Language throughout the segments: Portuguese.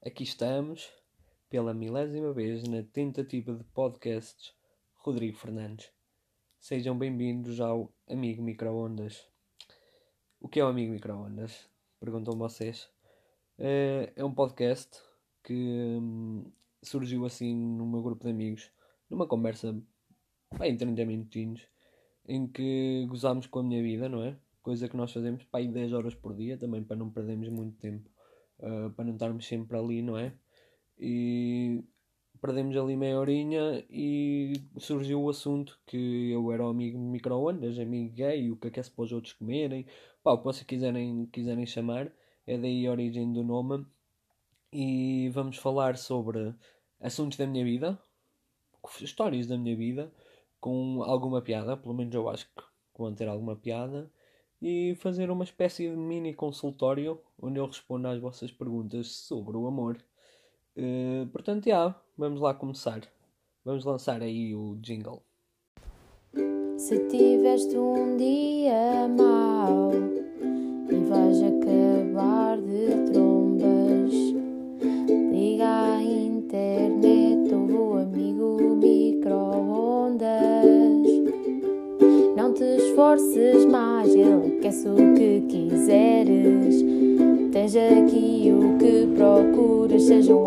Aqui estamos, pela milésima vez, na tentativa de podcasts Rodrigo Fernandes. Sejam bem-vindos ao Amigo Microondas. O que é o Amigo Microondas? Perguntam vocês. Eh, é um podcast que hum, surgiu assim no meu grupo de amigos, numa conversa bem 30 minutinhos, em que gozámos com a minha vida, não é? Coisa que nós fazemos para aí 10 horas por dia, também para não perdermos muito tempo uh, para não estarmos sempre ali, não é? E perdemos ali meia horinha e surgiu o assunto que eu era o amigo micro-ondas, amigo gay, o que é que é para os outros comerem, pá, o que vocês quiserem, quiserem chamar, é daí a origem do nome. E vamos falar sobre assuntos da minha vida, histórias da minha vida, com alguma piada, pelo menos eu acho que vão ter alguma piada e fazer uma espécie de mini consultório onde eu respondo às vossas perguntas sobre o amor. Uh, portanto, já, vamos lá começar. Vamos lançar aí o jingle. Se tiveste um dia mau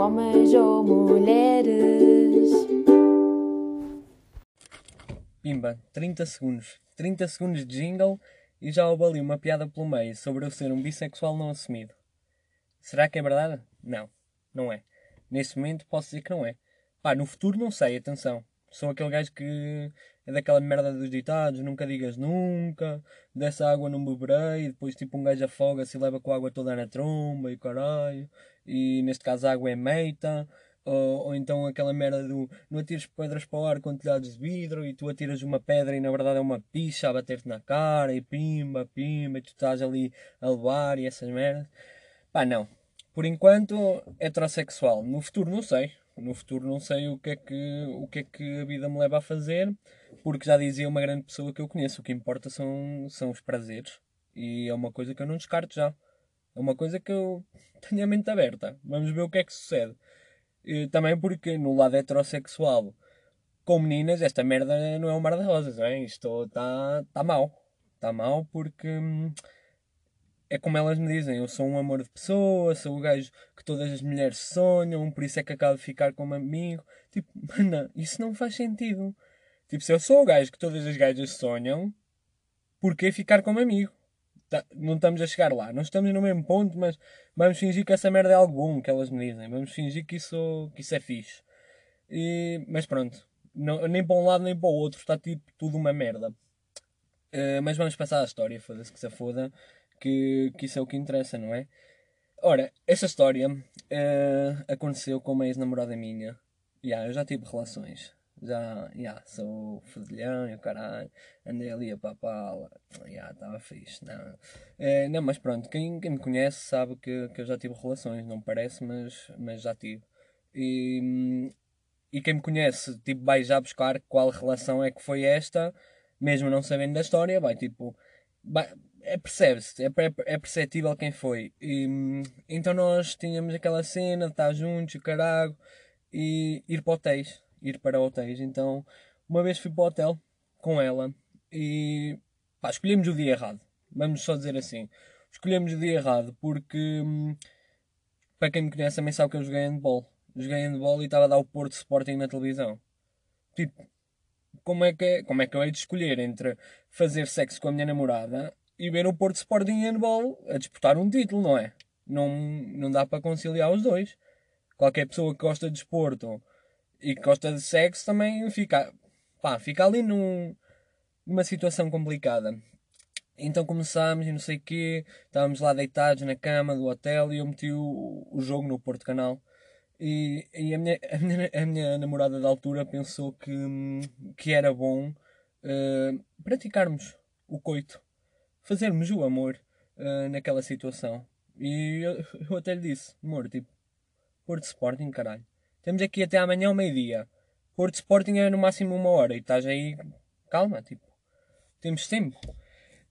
homens ou mulheres. Pimba, 30 segundos. 30 segundos de jingle e já houve ali uma piada pelo meio sobre eu ser um bissexual não assumido. Será que é verdade? Não, não é. Neste momento posso dizer que não é. Pá, no futuro não sei, atenção. Sou aquele gajo que é daquela merda dos ditados, nunca digas nunca, dessa água não beberei, depois tipo um gajo afoga-se e leva com a água toda na tromba e caralho, e neste caso a água é meita, ou, ou então aquela merda do não atires pedras para o ar com telhados de vidro e tu atiras uma pedra e na verdade é uma picha a bater-te na cara e pimba, pimba, e tu estás ali a levar e essas merdas. Pá, não. Por enquanto, heterossexual. No futuro não sei no futuro não sei o que é que, o que, é que a vida me leva a fazer, porque já dizia uma grande pessoa que eu conheço, o que importa são, são os prazeres. E é uma coisa que eu não descarto já. É uma coisa que eu tenho a mente aberta. Vamos ver o que é que sucede. E também porque no lado heterossexual, com meninas, esta merda não é um mar de rosas, não é? Isto está tá mal. Está mal porque hum, é como elas me dizem, eu sou um amor de pessoa, sou o gajo que todas as mulheres sonham, por isso é que acabo de ficar como amigo. Tipo, mano, isso não faz sentido. Tipo, se eu sou o gajo que todas as gajas sonham, porquê ficar como amigo? Tá, não estamos a chegar lá, não estamos no mesmo ponto, mas vamos fingir que essa merda é algo bom, que elas me dizem. Vamos fingir que isso, que isso é fixe. E, mas pronto, não, nem para um lado nem para o outro, está tipo tudo uma merda. Uh, mas vamos passar a história, foda-se que se foda que, que isso é o que interessa, não é? Ora, essa história uh, aconteceu com uma ex-namorada minha. Yeah, eu já tive relações. Já, yeah, sou fedilhão e o caralho. Andei ali a papala. Yeah, estava fixe. Não. Uh, não, mas pronto, quem, quem me conhece sabe que, que eu já tive relações. Não parece, mas, mas já tive. E, e quem me conhece, tipo, vai já buscar qual relação é que foi esta, mesmo não sabendo da história, vai tipo. Vai, é, percebe-se, é, é, é, perceptível quem foi. E, então nós tínhamos aquela cena de estar juntos, o caralho, e ir para hotéis. Ir para hotéis. Então, uma vez fui para o hotel com ela e pá, escolhemos o dia errado. Vamos só dizer assim. Escolhemos o dia errado porque, para quem me conhece, também sabe que eu joguei handball. Joguei handball e estava a dar o Porto Sporting na televisão. Tipo, como é que, é, como é que eu hei de escolher entre fazer sexo com a minha namorada e ver o Porto Sporting Handball a disputar um título, não é? Não, não dá para conciliar os dois. Qualquer pessoa que gosta de desporto e que gosta de sexo também fica, pá, fica ali num, numa situação complicada. Então começámos e não sei o quê, estávamos lá deitados na cama do hotel e eu meti o, o jogo no Porto Canal. E, e a, minha, a, minha, a minha namorada da altura pensou que, que era bom uh, praticarmos o coito fazermos o amor uh, naquela situação. E eu, eu, até lhe disse, amor, tipo, Porto Sporting, caralho. Temos aqui até amanhã ao meio-dia. Porto Sporting é no máximo uma hora e estás aí, calma, tipo, temos tempo.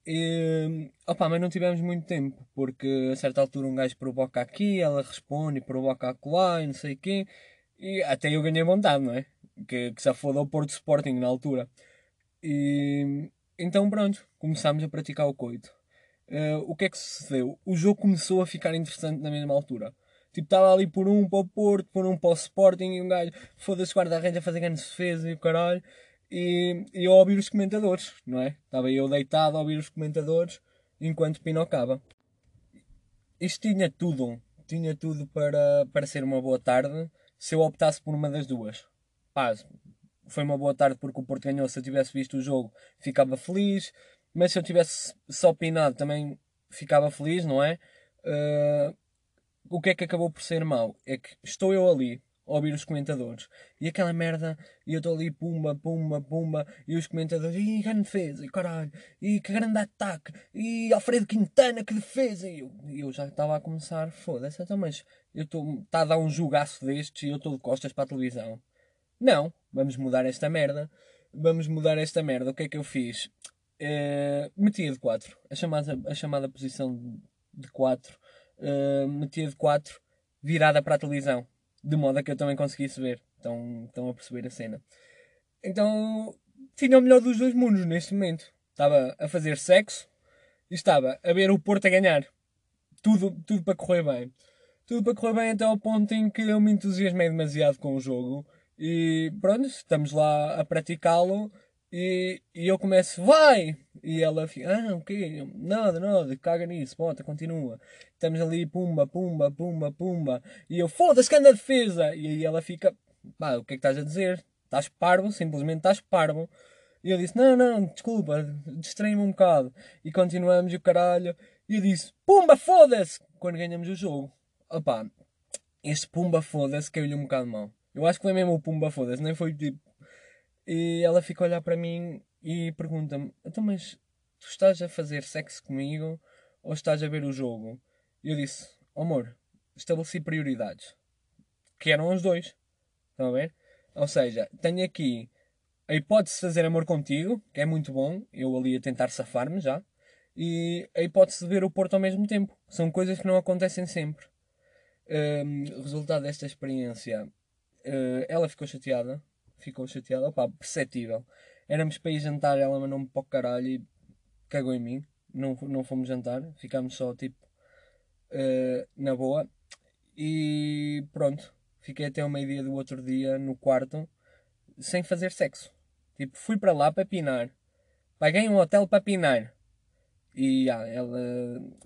E, opa, mas não tivemos muito tempo, porque a certa altura um gajo provoca aqui, ela responde provoca acolá e não sei quê. E até eu ganhei vontade, não é? Que, que já foda ao Porto Sporting na altura. E então pronto, começámos a praticar o coito. Uh, o que é que sucedeu? O jogo começou a ficar interessante na mesma altura. Tipo, estava ali por um para o Porto, por um para o Sporting e um gajo, foda-se, guarda-redes a fazer grande defesa e o caralho. E, eu a ouvir os comentadores, não é? Estava eu deitado a ouvir os comentadores enquanto pinocava. Isto tinha tudo, tinha tudo para, para ser uma boa tarde se eu optasse por uma das duas. Pá, foi uma boa tarde porque o Porto ganhou. Se eu tivesse visto o jogo, ficava feliz. Mas se eu tivesse só pinado, também ficava feliz, não é? Uh, o que é que acabou por ser mau? É que estou eu ali a ouvir os comentadores e aquela merda, e eu estou ali, pumba, pumba, pumba, e os comentadores, e grande defesa, e caralho, e que grande ataque, e Alfredo Quintana, que defesa, e eu, eu já estava a começar, foda-se, então, mas eu estou, está a dar um jogaço destes e eu estou de costas para a televisão. Não, vamos mudar esta merda. Vamos mudar esta merda. O que é que eu fiz? Uh, metia de 4. A chamada, a chamada posição de 4. Uh, metia de 4 virada para a televisão. De modo a que eu também conseguisse ver. Estão, estão a perceber a cena. Então, tinha o melhor dos dois mundos neste momento. Estava a fazer sexo e estava a ver o Porto a ganhar. Tudo, tudo para correr bem. Tudo para correr bem até ao ponto em que eu me entusiasmei demasiado com o jogo e pronto, estamos lá a praticá-lo e, e eu começo, vai! E ela fica, ah, o quê? Nada, nada, caga nisso, bota, continua. Estamos ali, pumba, pumba, pumba, pumba. E eu, foda-se que anda defesa! E aí ela fica, pá, o que é que estás a dizer? Estás parvo, simplesmente estás parvo. E eu disse, não, não, desculpa, distraí-me um bocado. E continuamos o caralho. E eu disse, pumba, foda-se! Quando ganhamos o jogo. Opá, este pumba, foda-se, caiu-lhe um bocado mal. Eu acho que foi mesmo o Pumba, foda-se, nem foi tipo. E ela fica a olhar para mim e pergunta-me: Então, mas tu estás a fazer sexo comigo ou estás a ver o jogo? E eu disse: oh, Amor, estabeleci prioridades. Que eram os dois. Estão a ver? Ou seja, tenho aqui a hipótese de fazer amor contigo, que é muito bom, eu ali a tentar safar-me já, e a hipótese de ver o Porto ao mesmo tempo. São coisas que não acontecem sempre. Um, resultado desta experiência Uh, ela ficou chateada. Ficou chateada, opá, perceptível. Éramos para ir jantar, ela mandou-me para o caralho e cagou em mim. Não, não fomos jantar, ficámos só tipo uh, na boa. E pronto, fiquei até o meio-dia do outro dia no quarto sem fazer sexo. Tipo, fui para lá para pinar. Paguei um hotel para pinar. E ah, ela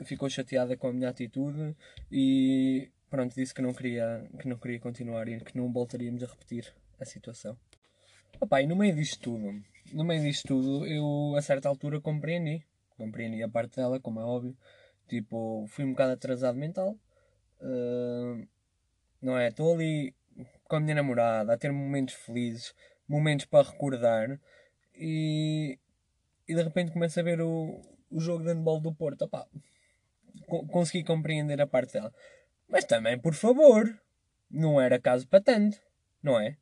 ficou chateada com a minha atitude e pronto, disse que não queria, que não queria continuar e que não voltaríamos a repetir a situação. Opa, e no meio disto tudo, no meio disto tudo, eu a certa altura compreendi. Compreendi a parte dela, como é óbvio. Tipo, fui um bocado atrasado mental. Uh, não é? Estou ali com a minha namorada a ter momentos felizes, momentos para recordar e, e de repente começo a ver o, o jogo de handball do Porto. Opa, consegui compreender a parte dela. Mas também, por favor, não era caso para tanto, não é?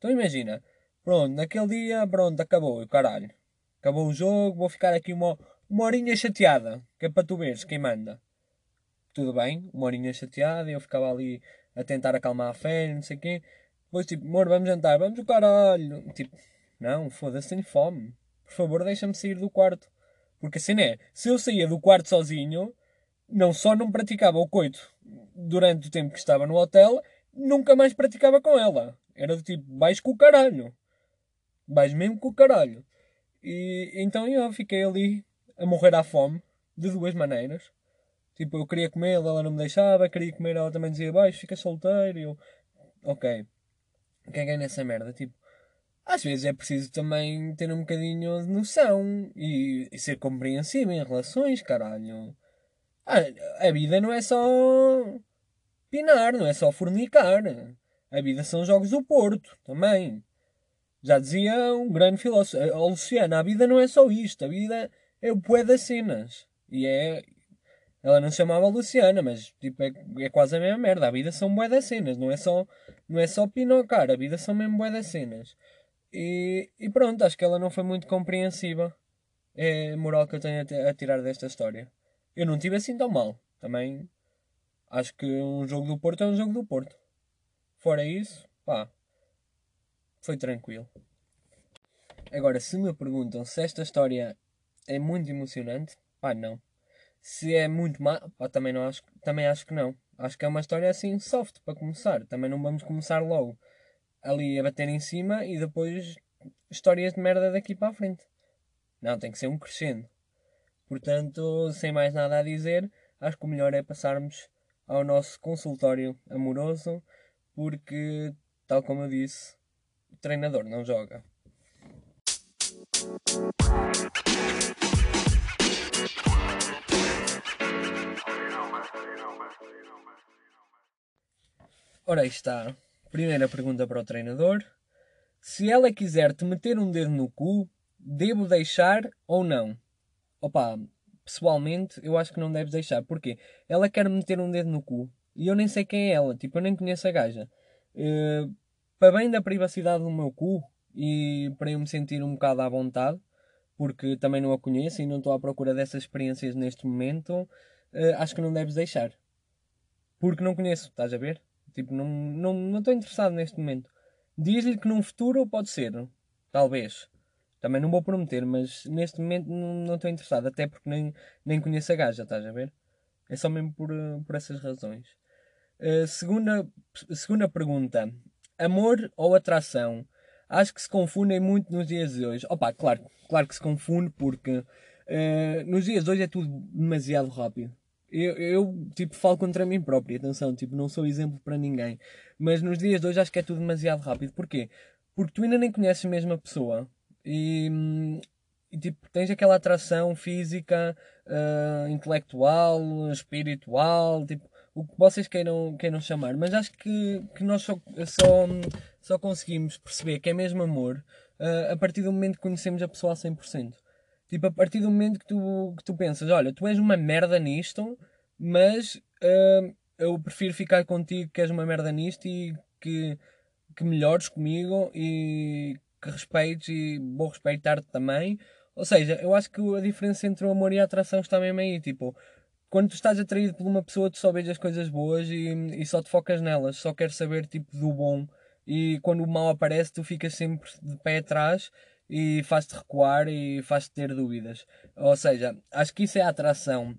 Então imagina, pronto, naquele dia, pronto, acabou, caralho. Acabou o jogo, vou ficar aqui uma, uma horinha chateada, que é para tu veres quem manda. Tudo bem, uma horinha chateada, eu ficava ali a tentar acalmar a fé, não sei o quê. Depois tipo, amor, vamos jantar, vamos o caralho. Tipo, não, foda-se, tenho fome. Por favor, deixa-me sair do quarto. Porque assim é, se eu saía do quarto sozinho, não só não praticava o coito durante o tempo que estava no hotel, nunca mais praticava com ela. Era do tipo, vais com o caralho. Vais mesmo com o caralho. E então eu fiquei ali a morrer à fome, de duas maneiras. Tipo, eu queria comer, ela não me deixava, queria comer, ela também dizia, vais, fica solteiro. E eu, ok, caguei nessa merda. Tipo, às vezes é preciso também ter um bocadinho de noção e, e ser compreensível em relações, caralho. A, a vida não é só pinar, não é só fornicar. A vida são jogos do Porto também. Já dizia um grande filósofo, a Luciana, a vida não é só isto, a vida é o poé das cenas. E é. Ela não se chamava Luciana, mas tipo, é, é quase a mesma merda. A vida são bué das cenas, não é só, não é só pinocar, a vida são mesmo bué das cenas. E, e pronto, acho que ela não foi muito compreensiva é a moral que eu tenho a, a tirar desta história. Eu não tive assim tão mal. Também acho que um jogo do Porto é um jogo do Porto. Fora isso, pá, foi tranquilo. Agora, se me perguntam se esta história é muito emocionante, pá, não. Se é muito má, pá, também, não acho, também acho que não. Acho que é uma história assim soft para começar. Também não vamos começar logo ali a bater em cima e depois histórias de merda daqui para a frente. Não, tem que ser um crescendo. Portanto, sem mais nada a dizer, acho que o melhor é passarmos ao nosso consultório amoroso, porque, tal como eu disse, o treinador não joga. Ora, aí está. Primeira pergunta para o treinador. Se ela quiser te meter um dedo no cu, devo deixar ou não? Opa, pessoalmente, eu acho que não deves deixar. Porquê? Ela quer meter um dedo no cu e eu nem sei quem é ela. Tipo, eu nem conheço a gaja. Uh, para bem da privacidade do meu cu e para eu me sentir um bocado à vontade, porque também não a conheço e não estou à procura dessas experiências neste momento, uh, acho que não deves deixar. Porque não conheço, estás a ver? Tipo, não estou não, não interessado neste momento. Diz-lhe que num futuro pode ser. Talvez. Também não vou prometer, mas neste momento não estou interessado. Até porque nem, nem conheço a gaja, estás a ver? É só mesmo por, por essas razões. Uh, segunda, segunda pergunta. Amor ou atração? Acho que se confundem muito nos dias de hoje. Opa, claro, claro que se confunde porque uh, nos dias de hoje é tudo demasiado rápido. Eu, eu, tipo, falo contra mim próprio, atenção, tipo, não sou exemplo para ninguém. Mas nos dias de hoje acho que é tudo demasiado rápido. Porquê? Porque tu ainda nem conheces a pessoa. E, e tipo, tens aquela atração física, uh, intelectual, espiritual, tipo, o que vocês queiram, queiram chamar. Mas acho que, que nós só, só, só conseguimos perceber que é mesmo amor uh, a partir do momento que conhecemos a pessoa a 100%. Tipo, a partir do momento que tu, que tu pensas, olha, tu és uma merda nisto, mas uh, eu prefiro ficar contigo que és uma merda nisto e que, que melhores comigo e que respeites e vou respeitar-te também. Ou seja, eu acho que a diferença entre o amor e a atração está mesmo aí. Tipo, quando tu estás atraído por uma pessoa, tu só vês as coisas boas e, e só te focas nelas, só queres saber tipo do bom. E quando o mal aparece, tu ficas sempre de pé atrás e faz-te recuar e faz-te ter dúvidas. Ou seja, acho que isso é a atração.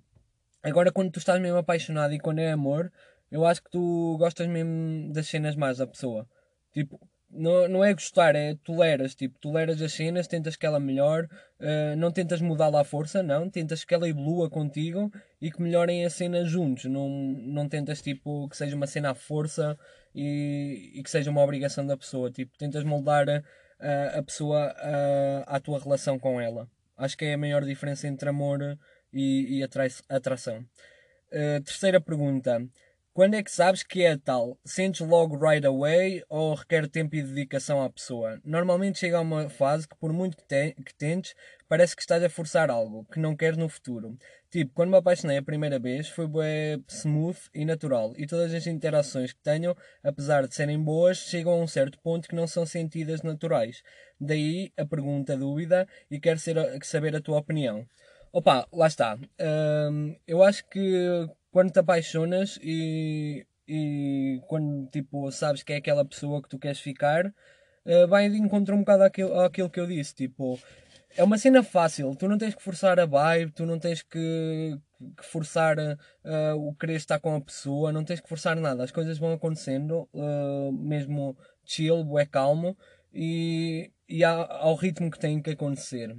Agora, quando tu estás mesmo apaixonado e quando é amor, eu acho que tu gostas mesmo das cenas mais da pessoa. Tipo, não, não é gostar, é toleras. Tipo, toleras as cenas, tentas que ela melhore, uh, não tentas mudá-la à força, não. Tentas que ela evolua contigo e que melhorem a cena juntos. Não, não tentas, tipo, que seja uma cena à força e, e que seja uma obrigação da pessoa. Tipo, tentas moldar uh, a pessoa uh, à tua relação com ela. Acho que é a maior diferença entre amor e, e atração. Uh, terceira pergunta. Quando é que sabes que é tal? Sentes logo right away ou requer tempo e dedicação à pessoa? Normalmente chega a uma fase que, por muito que, te que tentes, parece que estás a forçar algo que não queres no futuro. Tipo, quando me apaixonei a primeira vez, foi bem smooth e natural, e todas as interações que tenho, apesar de serem boas, chegam a um certo ponto que não são sentidas naturais. Daí a pergunta, a dúvida, e quero ser, saber a tua opinião. Opa, lá está. Um, eu acho que quando te apaixonas e, e quando tipo, sabes que é aquela pessoa que tu queres ficar, uh, vai de encontro um bocado àquilo, àquilo que eu disse. Tipo, é uma cena fácil, tu não tens que forçar a vibe, tu não tens que, que forçar uh, o querer estar com a pessoa, não tens que forçar nada, as coisas vão acontecendo, uh, mesmo chill, é calmo, e, e há, ao ritmo que tem que acontecer.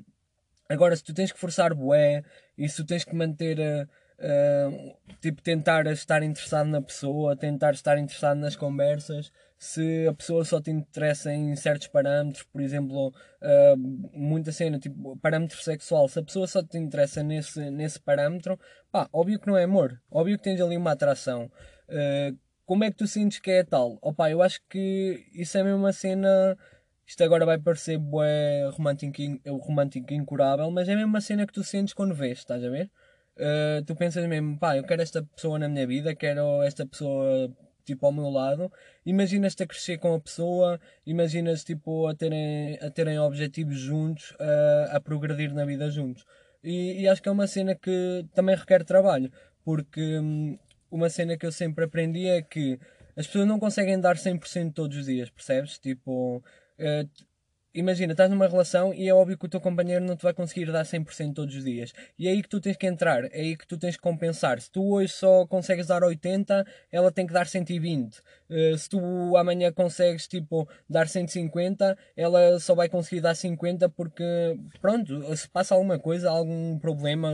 Agora, se tu tens que forçar bué, e se tu tens que manter uh, Uh, tipo, tentar estar interessado na pessoa, tentar estar interessado nas conversas. Se a pessoa só te interessa em certos parâmetros, por exemplo, uh, muita cena, tipo, parâmetro sexual, se a pessoa só te interessa nesse, nesse parâmetro, pá, óbvio que não é amor, óbvio que tens ali uma atração. Uh, como é que tu sentes que é tal? Opa, eu acho que isso é mesmo uma cena. Isto agora vai parecer bué romântico, romântico incurável, mas é mesmo uma cena que tu sentes quando vês, estás a ver? Uh, tu pensas mesmo, pá, eu quero esta pessoa na minha vida, quero esta pessoa tipo, ao meu lado, imaginas-te a crescer com a pessoa, imaginas tipo, a terem, a terem objetivos juntos, a, a progredir na vida juntos. E, e, acho que é uma cena que também requer trabalho, porque hum, uma cena que eu sempre aprendi é que as pessoas não conseguem dar 100% todos os dias, percebes? Tipo, uh, imagina, estás numa relação e é óbvio que o teu companheiro não te vai conseguir dar 100% todos os dias. E é aí que tu tens que entrar, é aí que tu tens que compensar. Se tu hoje só consegues dar 80, ela tem que dar 120. Uh, se tu amanhã consegues, tipo, dar 150, ela só vai conseguir dar 50 porque, pronto, se passa alguma coisa, algum problema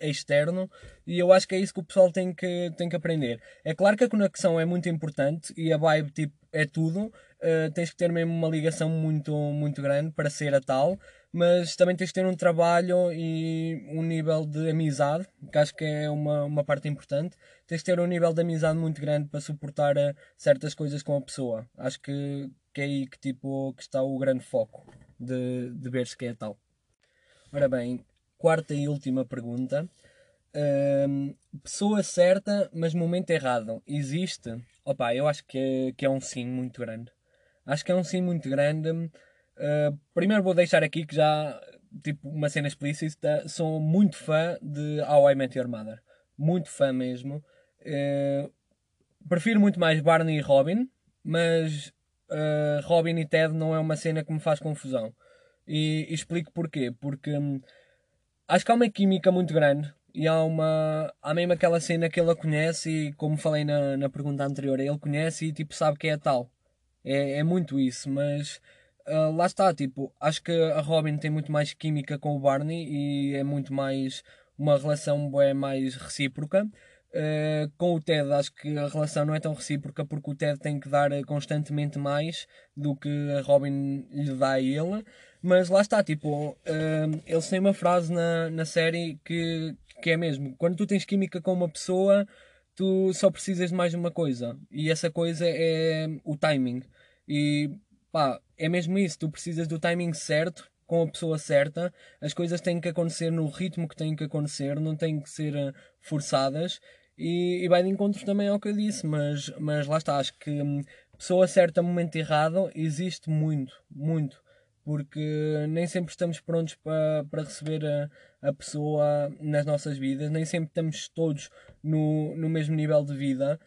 externo, e eu acho que é isso que o pessoal tem que, tem que aprender. É claro que a conexão é muito importante e a vibe, tipo, é tudo, uh, tens que ter mesmo uma ligação muito, muito grande para ser a tal, mas também tens que ter um trabalho e um nível de amizade, que acho que é uma, uma parte importante. Tens que ter um nível de amizade muito grande para suportar uh, certas coisas com a pessoa. Acho que, que é aí que, tipo, que está o grande foco de, de ver se que é tal. Ora bem, quarta e última pergunta. Uh, pessoa certa, mas momento errado. Existe? Opa, eu acho que que é um sim muito grande. Acho que é um sim muito grande. Uh, primeiro vou deixar aqui que já, tipo, uma cena explícita, sou muito fã de How I Met Your Mother. Muito fã mesmo. Uh, prefiro muito mais Barney e Robin, mas uh, Robin e Ted não é uma cena que me faz confusão. E, e explico porquê. Porque um, acho que há uma química muito grande e há uma. Há mesmo aquela cena que ele a conhece e, como falei na, na pergunta anterior, ele conhece e tipo sabe que é tal. É, é muito isso, mas uh, lá está, tipo, acho que a Robin tem muito mais química com o Barney e é muito mais uma relação é mais recíproca. Uh, com o Ted acho que a relação não é tão recíproca porque o Ted tem que dar constantemente mais do que a Robin lhe dá a ele. Mas lá está, tipo, uh, eles têm uma frase na, na série que, que é mesmo, quando tu tens química com uma pessoa, tu só precisas de mais uma coisa. E essa coisa é o timing. E pá, é mesmo isso, tu precisas do timing certo, com a pessoa certa, as coisas têm que acontecer no ritmo que têm que acontecer, não têm que ser uh, forçadas. E, e vai de encontro também ao que eu disse, mas, mas lá está, acho que um, pessoa certa, momento errado, existe muito, muito. Porque nem sempre estamos prontos para, para receber a, a pessoa nas nossas vidas, nem sempre estamos todos no, no mesmo nível de vida.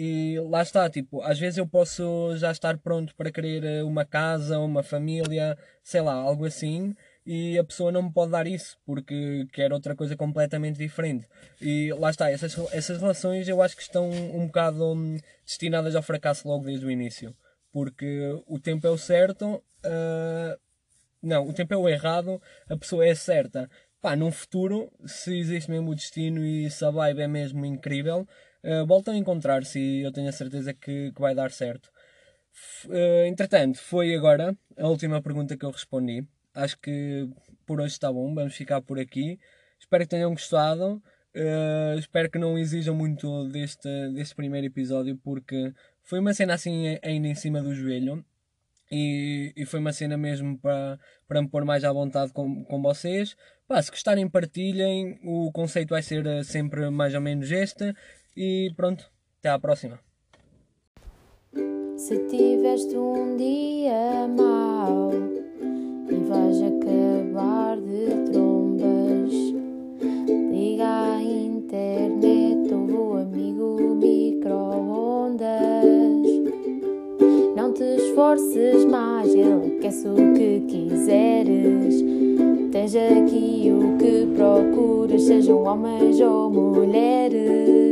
E lá está, tipo, às vezes eu posso já estar pronto para querer uma casa, uma família, sei lá, algo assim, e a pessoa não me pode dar isso porque quer outra coisa completamente diferente. E lá está, essas, essas relações eu acho que estão um bocado hum, destinadas ao fracasso logo desde o início porque o tempo é o certo, uh, não, o tempo é o errado, a pessoa é certa. Pá, num futuro, se existe mesmo o destino e se a vibe é mesmo incrível, uh, voltam a encontrar-se e eu tenho a certeza que, que vai dar certo. Uh, entretanto, foi agora a última pergunta que eu respondi. Acho que por hoje está bom, vamos ficar por aqui. Espero que tenham gostado. Uh, espero que não exijam muito deste, deste primeiro episódio, porque foi uma cena assim ainda em cima do joelho. E, e foi uma cena mesmo para, para me pôr mais à vontade com, com vocês. Pá, se gostarem, partilhem. O conceito vai ser eh, sempre mais ou menos este. E pronto, até à próxima. Se tiveste um dia mau e vais acabar de trombas, liga à internet ou o amigo micro-ondas. Não te esforces mais, ele aquece o que quiseres. Tens aqui o que procuras, sejam homens ou mulheres.